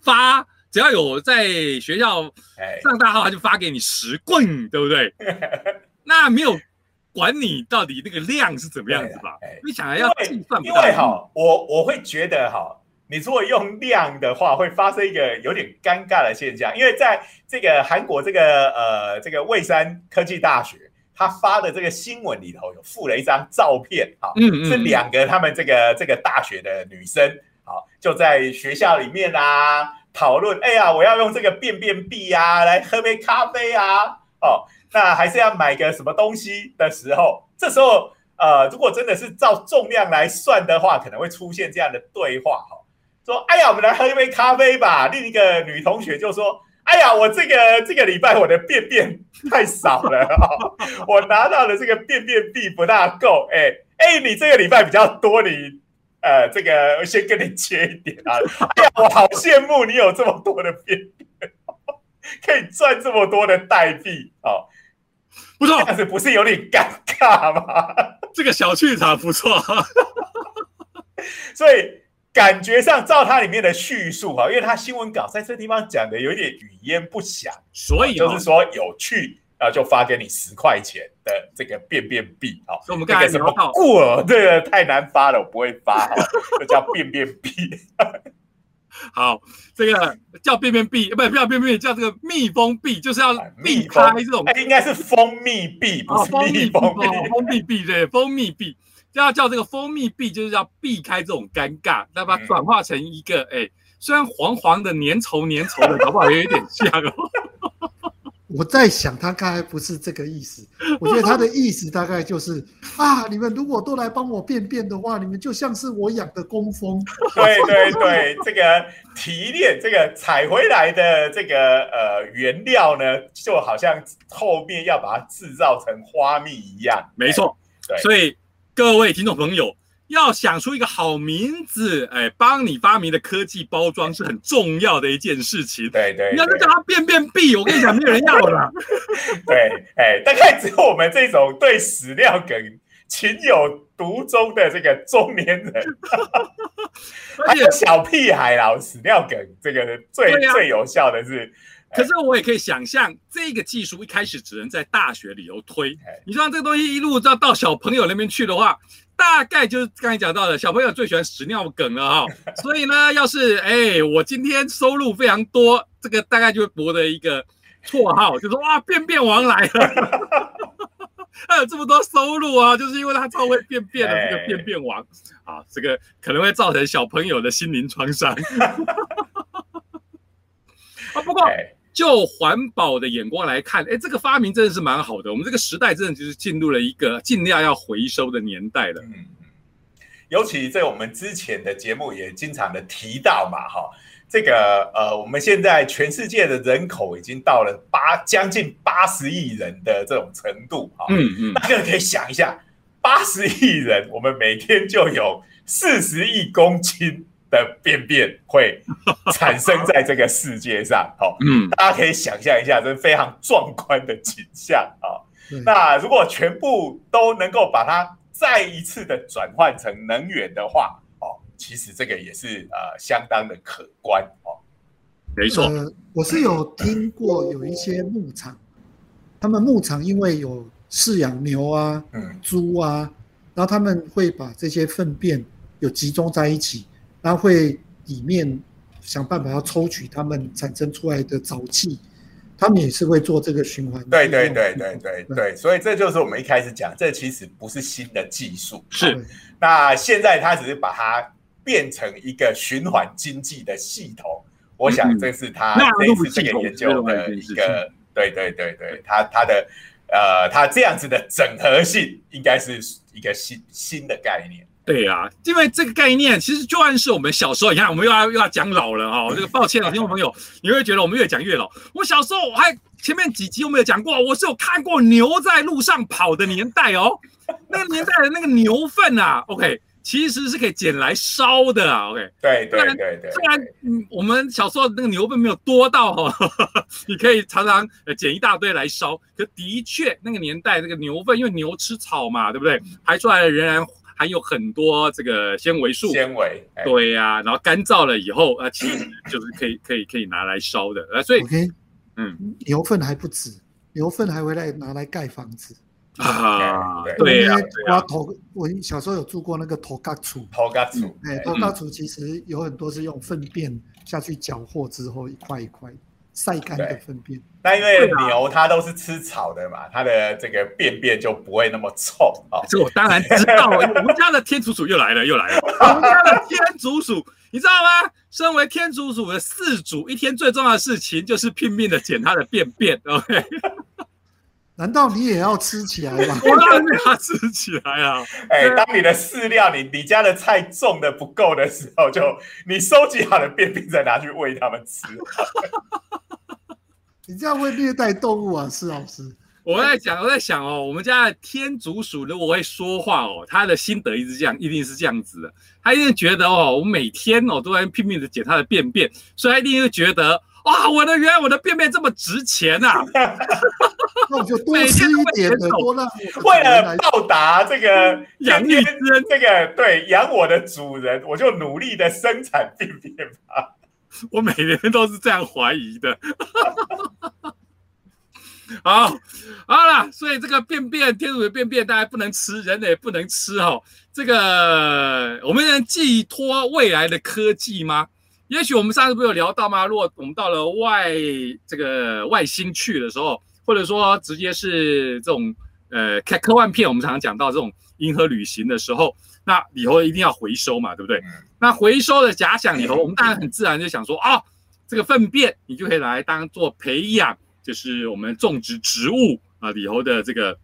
B: 发，只要有在学校上大号，他就发给你十棍，对不对？那没有管你到底那个量是怎么样子吧？你想要计算，
A: 因为哈，我我会觉得哈，你如果用量的话，会发生一个有点尴尬的现象，因为在这个韩国这个呃这个蔚山科技大学，他发的这个新闻里头有附了一张照片，哈，是两个他们这个这个大学的女生。好，就在学校里面啊，讨论，哎呀，我要用这个便便币啊，来喝杯咖啡啊，哦，那还是要买个什么东西的时候，这时候，呃，如果真的是照重量来算的话，可能会出现这样的对话，哈，说，哎呀，我们来喝一杯咖啡吧。另一个女同学就说，哎呀，我这个这个礼拜我的便便太少了，我拿到的这个便便币不大够，哎哎，你这个礼拜比较多，你。呃，这个先跟你切一点啊！哎呀，我好羡慕你有这么多的便便，可以赚这么多的代币哦。
B: 不错，
A: 但是不是有点尴尬吗？
B: 这个小剧场不错，
A: 所以感觉上照它里面的叙述哈，因为它新闻稿在这地方讲的有点语焉不详，
B: 所以
A: 就是说有趣。然后就发给你十块钱的这个便便币，好，
B: 所以我们刚才什么
A: 过，这个太难发了，我不会发，哈，这叫便便币。
B: 好，这个叫便便币，不，不要便便币，叫这个蜜蜂币，就是要避开这种，
A: 应该是蜂蜜币，不是蜜蜂币，
B: 蜂蜜币对，蜂蜜币，要叫这个蜂蜜币，就是要避开这种尴尬，那把它转化成一个，哎，虽然黄黄的、粘稠粘稠的，搞不好也有点像哦。
C: 我在想，他刚才不是这个意思。我觉得他的意思大概就是啊，你们如果都来帮我便便的话，你们就像是我养的工蜂。
A: 对对对，这个提炼、这个采回来的这个呃原料呢，就好像后面要把它制造成花蜜一样。
B: 没错，对。所以各位听众朋友。要想出一个好名字，哎，帮你发明的科技包装是很重要的一件事情。
A: 对对，
B: 你要是叫它便便币，我跟你讲，没有人要了。
A: 对，哎，大概只有我们这种对史料梗情有独钟的这个中年人，还有小屁孩啦，史料梗这个最最有效的是。
B: 可是我也可以想象，这个技术一开始只能在大学里头推。你说这个东西一路到到小朋友那边去的话。大概就是刚才讲到的，小朋友最喜欢屎尿梗了哈，所以呢，要是哎，我今天收入非常多，这个大概就会博得一个绰号，就说哇，便便王来了，他有这么多收入啊，就是因为他超会便便的这个便便王啊，这个可能会造成小朋友的心灵创伤。啊，不过。就环保的眼光来看，哎，这个发明真的是蛮好的。我们这个时代真的就是进入了一个尽量要回收的年代了。嗯，
A: 尤其在我们之前的节目也经常的提到嘛，哈，这个呃，我们现在全世界的人口已经到了八将近八十亿人的这种程度，哈，嗯嗯，大家可以想一下，八十亿人，我们每天就有四十亿公斤。的便便会 产生在这个世界上，好，嗯，大家可以想象一下，这是非常壮观的景象啊。那如果全部都能够把它再一次的转换成能源的话，哦，其实这个也是呃相当的可观哦。
B: 没错，
C: 我是有听过有一些牧场，他们牧场因为有饲养牛啊、猪啊，然后他们会把这些粪便有集中在一起。然后会里面想办法要抽取它们产生出来的沼气，他们也是会做这个循环。
A: 对对对对对对，所以这就是我们一开始讲，这其实不是新的技术，
B: 是
A: 那现在它只是把它变成一个循环经济的系统。我想这是他这次这个研究的一个，对对对对，他他的呃，他这样子的整合性应该是一个新新的概念。
B: 对啊，因为这个概念其实就算是我们小时候，你看我们又要又要讲老了哈，这个抱歉了，听众朋友，你会觉得我们越讲越老。我小时候我还前面几集我们有讲过，我是有看过牛在路上跑的年代哦，那个年代的那个牛粪啊，OK。其实是可以捡来烧的啊，OK。
A: 对对对对。
B: 虽然嗯，我们小时候那个牛粪没有多到哈，你可以常常呃捡一大堆来烧。可的确，那个年代那个牛粪，因为牛吃草嘛，对不对？排出来的仍然含有很多这个纤维素。
A: 纤维。
B: 对呀，然后干燥了以后，呃，其实 就是可以可以可以拿来烧的。呃，所以
C: ，OK，嗯，牛粪还不止，牛粪还会来拿来盖房子。
B: 啊，对呀，
C: 我头我小时候有住过那个头嘎厝，
A: 头嘎厝，
C: 哎，头嘎厝其实有很多是用粪便下去搅和之后一块一块晒干的粪便。
A: 那因为牛它都是吃草的嘛，它的这个便便就不会那么臭啊。
B: 这我当然知道，我们家的天竺鼠又来了，又来了。我们家的天竺鼠，你知道吗？身为天竺鼠的饲主，一天最重要的事情就是拼命的捡它的便便，OK。
C: 难道你也要吃起来吗？
B: 我当然要吃起来啊！
A: 哎，当你的饲料，你你家的菜种的不够的时候，就你收集好的便便再拿去喂它们吃。
C: 你这样会虐待动物啊，施老师。
B: 我在讲，我在想哦，我们家的天竺鼠如果会说话哦，它的心得一直这样，一定是这样子的。它一定觉得哦，我每天哦都在拼命的捡它的便便，所以它一定会觉得。哇！我的原来我的便便这么值钱呐！
C: 那我就多吃一点的，多让
A: 为了报答这个
B: 养育之恩，
A: 这个对养我的主人，我就努力的生产便便吧。
B: 我每年都是这样怀疑的。好，好了，所以这个便便，天主的便便，大家不能吃，人类不能吃哦。这个我们能寄托未来的科技吗？也许我们上次不是有聊到吗？如果我们到了外这个外星去的时候，或者说直接是这种呃看科幻片，我们常常讲到这种银河旅行的时候，那以后一定要回收嘛，对不对？那回收的假想以后，我们当然很自然就想说啊，这个粪便你就可以来当做培养，就是我们种植植物啊里头的这个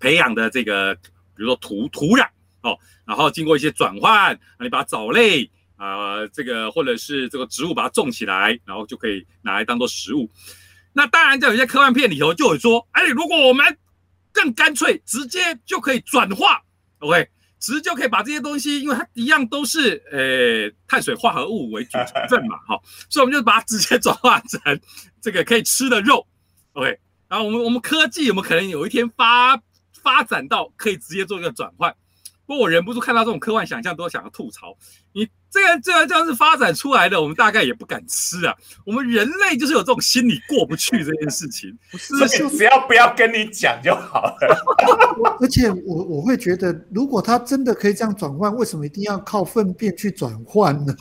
B: 培养的这个，比如说土土壤哦，然后经过一些转换，你把藻类。啊，这个或者是这个植物把它种起来，然后就可以拿来当做食物。那当然，在有些科幻片里头就有说，哎，如果我们更干脆，直接就可以转化，OK，直接就可以把这些东西，因为它一样都是呃碳水化合物为主成分嘛，哈，所以我们就把它直接转化成这个可以吃的肉，OK。然后我们我们科技有没有可能有一天发发展到可以直接做一个转换？不过我忍不住看到这种科幻想象，都想要吐槽你。这个这样这样是发展出来的，我们大概也不敢吃啊。我们人类就是有这种心理过不去这件事情，
A: 不是只要不要跟你讲就好了。
C: 而且我我会觉得，如果他真的可以这样转换，为什么一定要靠粪便去转换呢？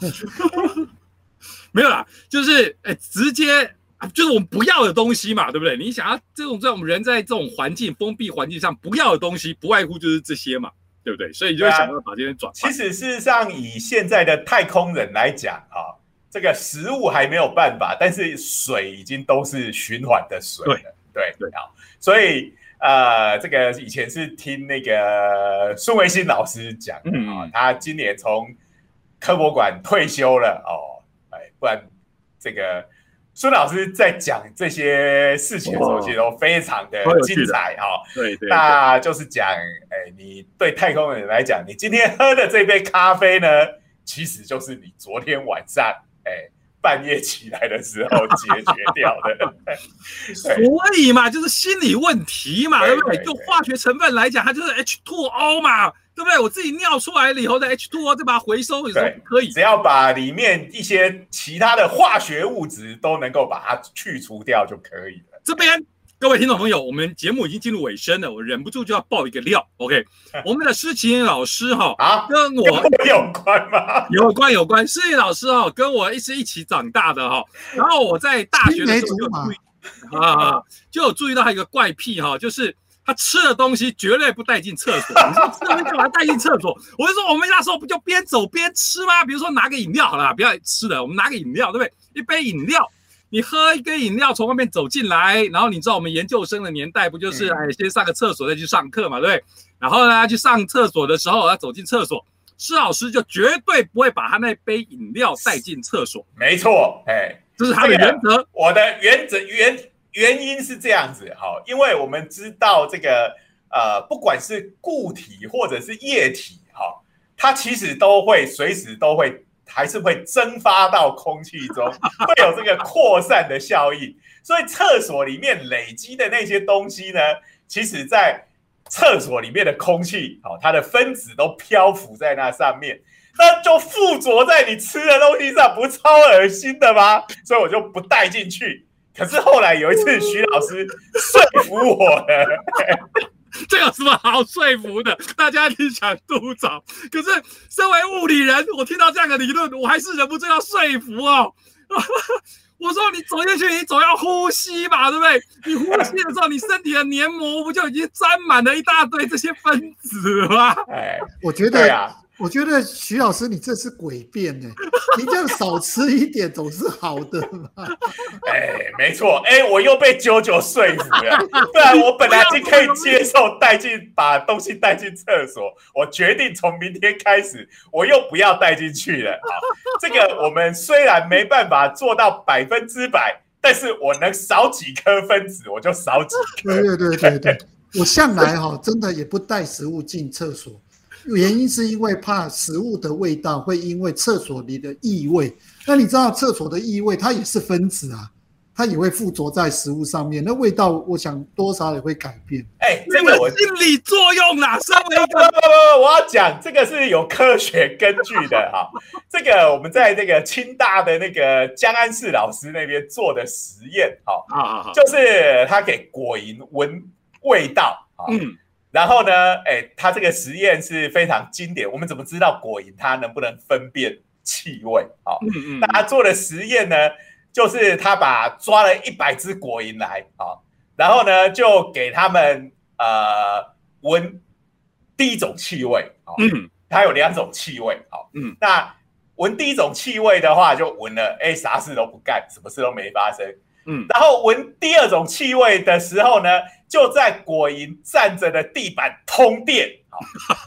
B: 没有啦，就是哎，直接就是我们不要的东西嘛，对不对？你想要这种在我们人在这种环境封闭环境上不要的东西，不外乎就是这些嘛。对不对？所以你就会想办法这边转。
A: 其实事实上，以现在的太空人来讲啊，这个食物还没有办法，但是水已经都是循环的水了。对对啊，所以呃，这个以前是听那个孙维新老师讲啊，他今年从科博馆退休了哦，哎，不然这个。孙老师在讲这些事情的时候，其实都非常的精彩哈。
B: 对对，
A: 那就是讲，哎，你对太空人来讲，你今天喝的这杯咖啡呢，其实就是你昨天晚上，哎，半夜起来的时候解决掉的。
B: 所以嘛，就是心理问题嘛，对不对？就化学成分来讲，它就是 H2O 嘛。对不对？我自己尿出来了以后的 H2O 再把它回收，也是可以。
A: 只要把里面一些其他的化学物质都能够把它去除掉就可以了。
B: 这边各位听众朋友，我们节目已经进入尾声了，我忍不住就要爆一个料。OK，我们的施琴老师哈
A: 啊，
B: 跟我
A: 有关吗？
B: 有关有关，施琴老师哈跟我一是一起长大的哈。然后我在大学的时候就注意啊，就有注意到他一个怪癖哈，就是他吃的东西绝对不带进厕所。你说吃东西干嘛带进厕所？我就说我们那时候不就边走边吃吗？比如说拿个饮料好了，不要吃的，我们拿个饮料，对不对？一杯饮料。你喝一杯饮料从外面走进来，然后你知道我们研究生的年代不就是哎先上个厕所再去上课嘛，对不对？然后呢去上厕所的时候要走进厕所，施老师就绝对不会把他那杯饮料带进厕所。
A: 没错，哎，
B: 这是他的原则。
A: 我的原则原原因是这样子，好，因为我们知道这个呃，不管是固体或者是液体，哈，它其实都会随时都会。还是会蒸发到空气中，会有这个扩散的效应。所以厕所里面累积的那些东西呢，其实在厕所里面的空气，哦，它的分子都漂浮在那上面，那就附着在你吃的东西上，不超恶心的吗？所以我就不带进去。可是后来有一次，徐老师说服我了。
B: 这有什么好说服的？大家一想督找，可是身为物理人，我听到这样的理论，我还是忍不住要说服哦。我说你走进去，你总要呼吸吧，对不对？你呼吸的时候，你身体的黏膜不就已经沾满了一大堆这些分子吗？
A: 哎，
C: 我觉得呀。我觉得徐老师，你这是诡辩呢。你这样少吃一点总是好的嘛？
A: 哎，没错，哎，我又被九九说服了。不然我本来就可以接受带进把东西带进厕所，我决定从明天开始，我又不要带进去了。好，这个我们虽然没办法做到百分之百，但是我能少几颗分子，我就少几颗。
C: 对对对对对，我向来哈真的也不带食物进厕所。原因是因为怕食物的味道会因为厕所里的异味，那你知道厕所的异味它也是分子啊，它也会附着在食物上面，那味道我想多少也会改变。
A: 哎，这个我
B: 心理作用哪？身为一个，
A: 不不不，我要讲这个是有科学根据的 哈。这个我们在那个清大的那个江安市老师那边做的实验，哈啊，就是他给果蝇闻味道，嗯。然后呢，哎，他这个实验是非常经典。我们怎么知道果蝇它能不能分辨气味？好，那他做的实验呢，就是他把抓了一百只果蝇来，啊，然后呢就给他们呃闻第一种气味，好，嗯，它有两种气味，好，嗯，那闻第一种气味的话，就闻了，哎，啥事都不干，什么事都没发生。嗯，然后闻第二种气味的时候呢，就在果蝇站着的地板通电，好，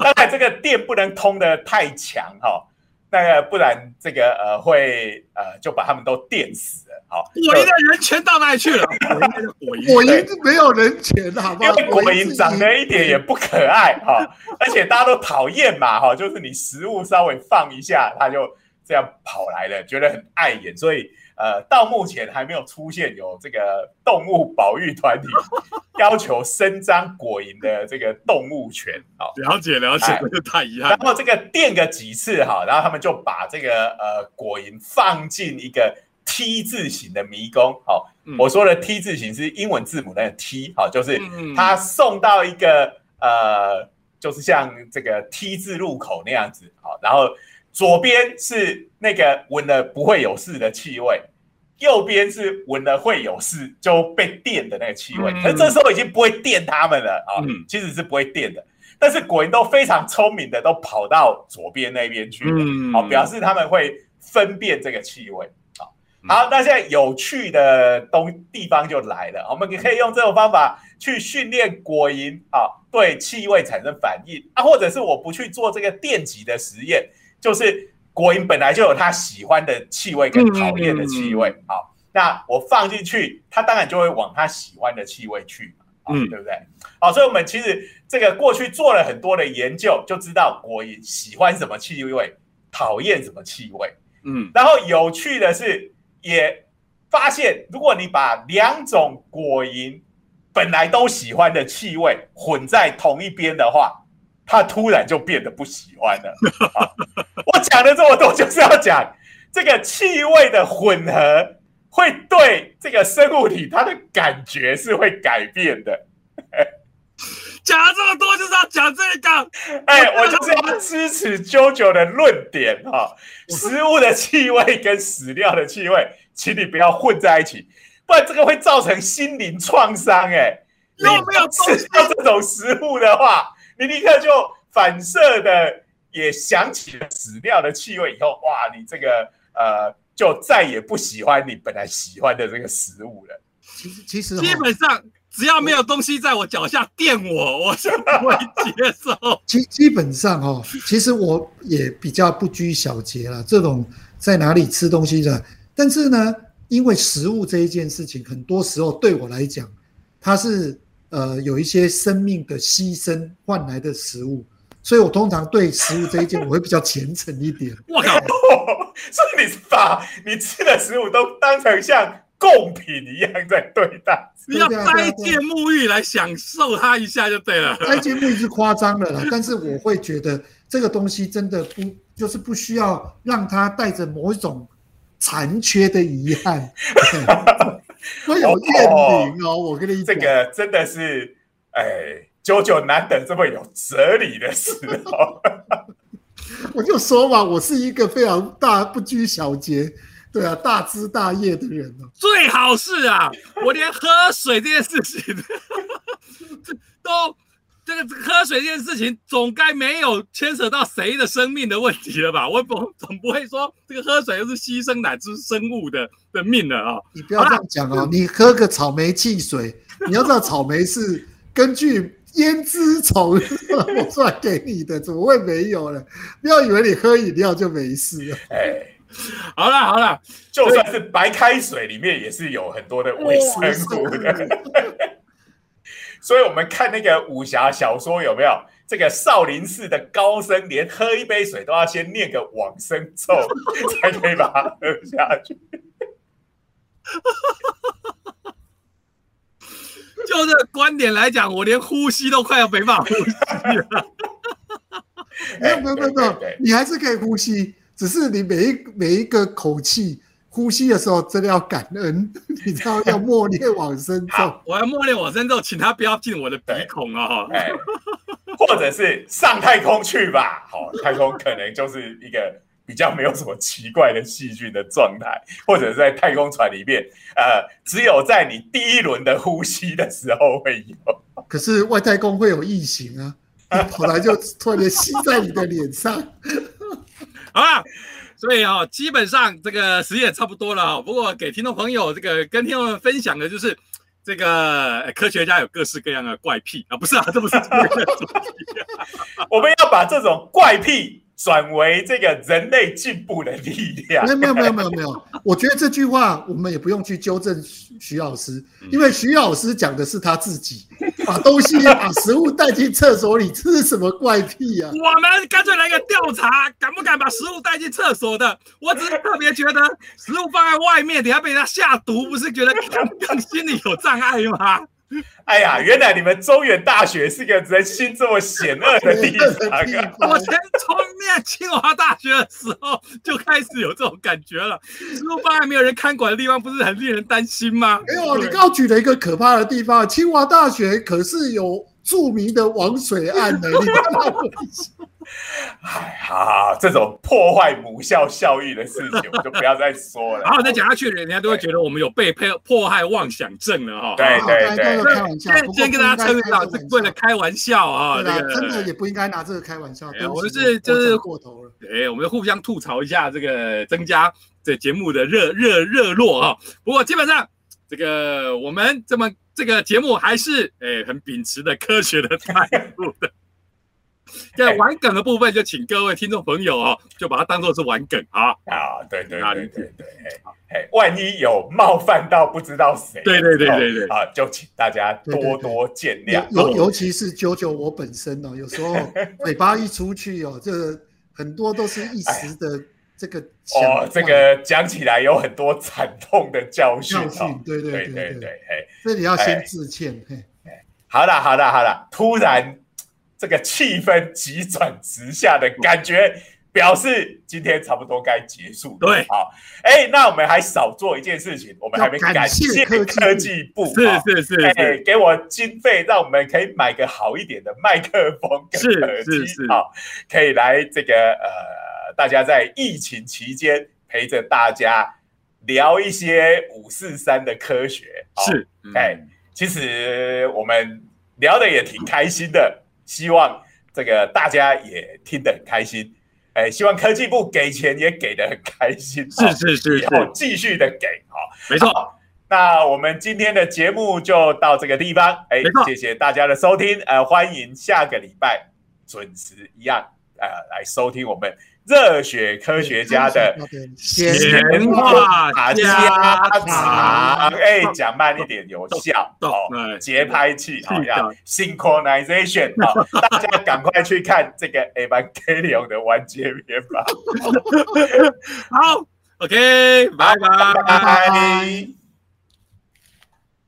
A: 当然这个电不能通的太强哈，那个不然这个呃会呃就把他们都电死了，好，
B: 果蝇的人权到哪里去了？
C: 果蝇没有人权，好不好？
A: 因为果蝇长得一点也不可爱哈，而且大家都讨厌嘛哈，就是你食物稍微放一下，它就这样跑来了，觉得很碍眼，所以。呃，到目前还没有出现有这个动物保育团体要求伸张果蝇的这个动物权。好，
B: 了解了解，这太遗憾。
A: 然后这个电个几次哈，然后他们就把这个呃果蝇放进一个 T 字形的迷宫。好，我说的 T 字形是英文字母那个 T，好，就是它送到一个呃，就是像这个 T 字路口那样子。好，然后。左边是那个闻了不会有事的气味，右边是闻了会有事就被电的那个气味。可是这时候已经不会电他们了啊，其实是不会电的。但是果蝇都非常聪明的，都跑到左边那边去了，好表示他们会分辨这个气味。好，好，那现在有趣的东地方就来了，我们可以用这种方法去训练果蝇啊，对气味产生反应啊，或者是我不去做这个电极的实验。就是果蝇本来就有它喜欢的气味跟讨厌的气味，好，那我放进去，它当然就会往它喜欢的气味去嘛，对不对？好，所以我们其实这个过去做了很多的研究，就知道果蝇喜欢什么气味，讨厌什么气味，嗯，然后有趣的是，也发现如果你把两种果蝇本来都喜欢的气味混在同一边的话。他突然就变得不喜欢了。我讲了这么多，就是要讲这个气味的混合会对这个生物体它的感觉是会改变的。
B: 讲了这么多就是要讲这个，
A: 哎，我就是要支持 JoJo 的论点哈。食物的气味跟屎尿的气味，请你不要混在一起，不然这个会造成心灵创伤。哎，
B: 有没有
A: 吃到这种食物的话，你立刻就反射的也想起了屎尿的气味，以后哇，你这个呃，就再也不喜欢你本来喜欢的这个食物了。
C: 其实，其实
B: 基本上。只要没有东西在我脚下垫我，我是不会接受。
C: 基基本上哦，其实我也比较不拘小节了。这种在哪里吃东西的，但是呢，因为食物这一件事情，很多时候对我来讲，它是呃有一些生命的牺牲换来的食物，所以我通常对食物这一件，我会比较虔诚一点。
B: 我靠！
A: 所以你把你吃的食物都当成像。贡品一样在对待，
B: 你要斋戒沐浴来享受它一下就对了。
C: 斋戒沐浴是夸张了啦，但是我会觉得这个东西真的不，就是不需要让它带着某一种残缺的遗憾，会有怨灵哦。我跟你
A: 讲，这个真的是，哎，久久难得这么有哲理的时候。
C: 我就说嘛，我是一个非常大不拘小节。对啊，大枝大叶的人哦，
B: 最好是啊，我连喝水这件事情 都，这个喝水这件事情总该没有牵扯到谁的生命的问题了吧？我不总不会说这个喝水又是牺牲哪只生物的的命了啊？
C: 你不要这样讲哦，你喝个草莓汽水，你要知道草莓是根据胭脂虫 我出来给你的，怎么会没有呢？不要以为你喝饮料就没事了，哎。
B: 好了好了，
A: 就算是白开水里面也是有很多的维生素的。所以，我们看那个武侠小说有没有这个少林寺的高僧，连喝一杯水都要先念个往生咒，才可以把它喝下去。
B: 就这观点来讲，我连呼吸都快要没办法呼吸了。
C: 没有没有没有，你还是可以呼吸。只是你每一每一个口气呼吸的时候，真的要感恩，你知道要默念往生咒。
B: 我要默念往生咒，请他不要进我的鼻孔哦！哎，
A: 或者是上太空去吧。好，太空可能就是一个比较没有什么奇怪的细菌的状态，或者在太空船里面，呃，只有在你第一轮的呼吸的时候会有。
C: 可是外太空会有异形啊，跑来就突然吸在你的脸上。
B: 好 了，所以啊，基本上这个时间也差不多了啊。不过给听众朋友这个跟听众们分享的就是，这个科学家有各式各样的怪癖啊，不是啊，这不是
A: 我们要把这种怪癖。转为这个人类进步的力量。
C: 没有没有没有没有没有，我觉得这句话我们也不用去纠正徐徐老师，因为徐老师讲的是他自己把东西把食物带进厕所里，这是什么怪癖啊？
B: 我们干脆来个调查，敢不敢把食物带进厕所的？我只是特别觉得食物放在外面，等下被人家下毒，不是觉得更更心里有障碍吗？
A: 哎呀，原来你们中原大学是个人心这么险恶的地方啊！
B: 我先从念清华大学的时候就开始有这种感觉了。食物放在没有人看管的地方，不是很令人担心吗？
C: 没有，你刚刚举了一个可怕的地方，清华大学可是有著名的王水案的，你
A: 哎呀，这种破坏母校效益的事情，我就不要再说了。
B: 然后再讲下去，人家都会觉得我们有被迫迫害妄想症了哈。
A: 对对对，
C: 开玩笑。
B: 先跟大家称一下，是为了开玩笑啊。
C: 对真的也不应该拿这个开玩笑。
B: 我们是就是
C: 过头了。
B: 哎，我们互相吐槽一下，这个增加这节目的热热热络啊。不过基本上，这个我们这么这个节目还是哎很秉持的科学的态度的。在玩梗的部分，就请各位听众朋友哦，就把它当做是玩梗啊
A: 啊！对对对对对，哎万一有冒犯到不知道谁，
B: 对对对对对
A: 啊，就请大家多多见谅。
C: 尤尤其是九九我本身哦，有时候 嘴巴一出去哦，这很多都是一时的这个
A: 哦，这个讲起来有很多惨痛的教训。
C: 教训，对对对对对，哎，这里要先致歉。嘿，
A: 好了好了好了，突然。这个气氛急转直下的感觉，表示今天差不多该结束。
B: 对，
A: 好，哎，那我们还少做一件事情，我们还没感谢科技。部，
B: 是是是，哎，
A: 给我经费，让我们可以买个好一点的麦克风跟耳机，好，可以来这个呃，大家在疫情期间陪着大家聊一些五四三的科学，
B: 是，
A: 哎，其实我们聊的也挺开心的，希望这个大家也听得很开心。哎，希望科技部给钱也给的很开心，
B: 是是是，
A: 以后继续的给好，
B: 没错。
A: 那我们今天的节目就到这个地方，哎，谢谢大家的收听，呃，欢迎下个礼拜准时一样，呃，来收听我们。热血科学家的
B: 闲话家
A: 常，哎，讲慢一点有效哦。节拍器好像 synchronization 好，大家赶快去看这个 Evangelion 的完结篇吧。
B: 好，OK，拜拜。